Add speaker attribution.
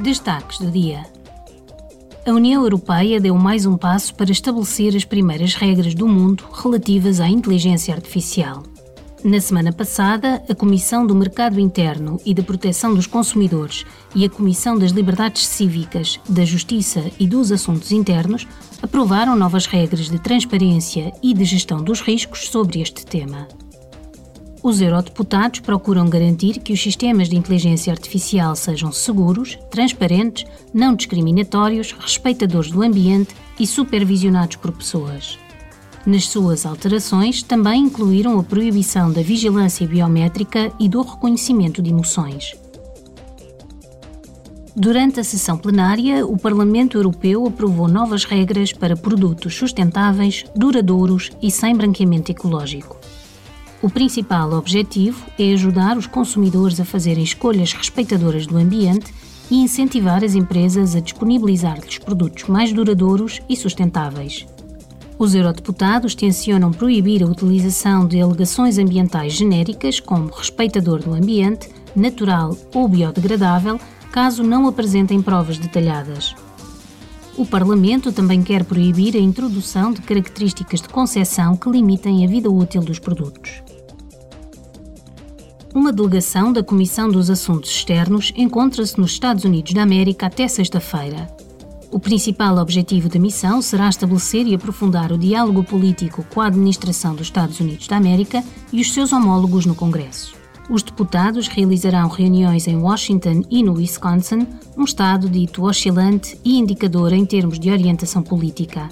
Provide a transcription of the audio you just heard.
Speaker 1: Destaques do dia. A União Europeia deu mais um passo para estabelecer as primeiras regras do mundo relativas à inteligência artificial. Na semana passada, a Comissão do Mercado Interno e da Proteção dos Consumidores e a Comissão das Liberdades Cívicas, da Justiça e dos Assuntos Internos aprovaram novas regras de transparência e de gestão dos riscos sobre este tema. Os eurodeputados procuram garantir que os sistemas de inteligência artificial sejam seguros, transparentes, não discriminatórios, respeitadores do ambiente e supervisionados por pessoas. Nas suas alterações, também incluíram a proibição da vigilância biométrica e do reconhecimento de emoções. Durante a sessão plenária, o Parlamento Europeu aprovou novas regras para produtos sustentáveis, duradouros e sem branqueamento ecológico. O principal objetivo é ajudar os consumidores a fazerem escolhas respeitadoras do ambiente e incentivar as empresas a disponibilizar-lhes produtos mais duradouros e sustentáveis. Os eurodeputados tencionam proibir a utilização de alegações ambientais genéricas como respeitador do ambiente, natural ou biodegradável, caso não apresentem provas detalhadas. O Parlamento também quer proibir a introdução de características de concessão que limitem a vida útil dos produtos uma delegação da Comissão dos Assuntos Externos encontra-se nos Estados Unidos da América até sexta-feira. O principal objetivo da missão será estabelecer e aprofundar o diálogo político com a administração dos Estados Unidos da América e os seus homólogos no Congresso. Os deputados realizarão reuniões em Washington e no Wisconsin, um estado dito oscilante e indicador em termos de orientação política.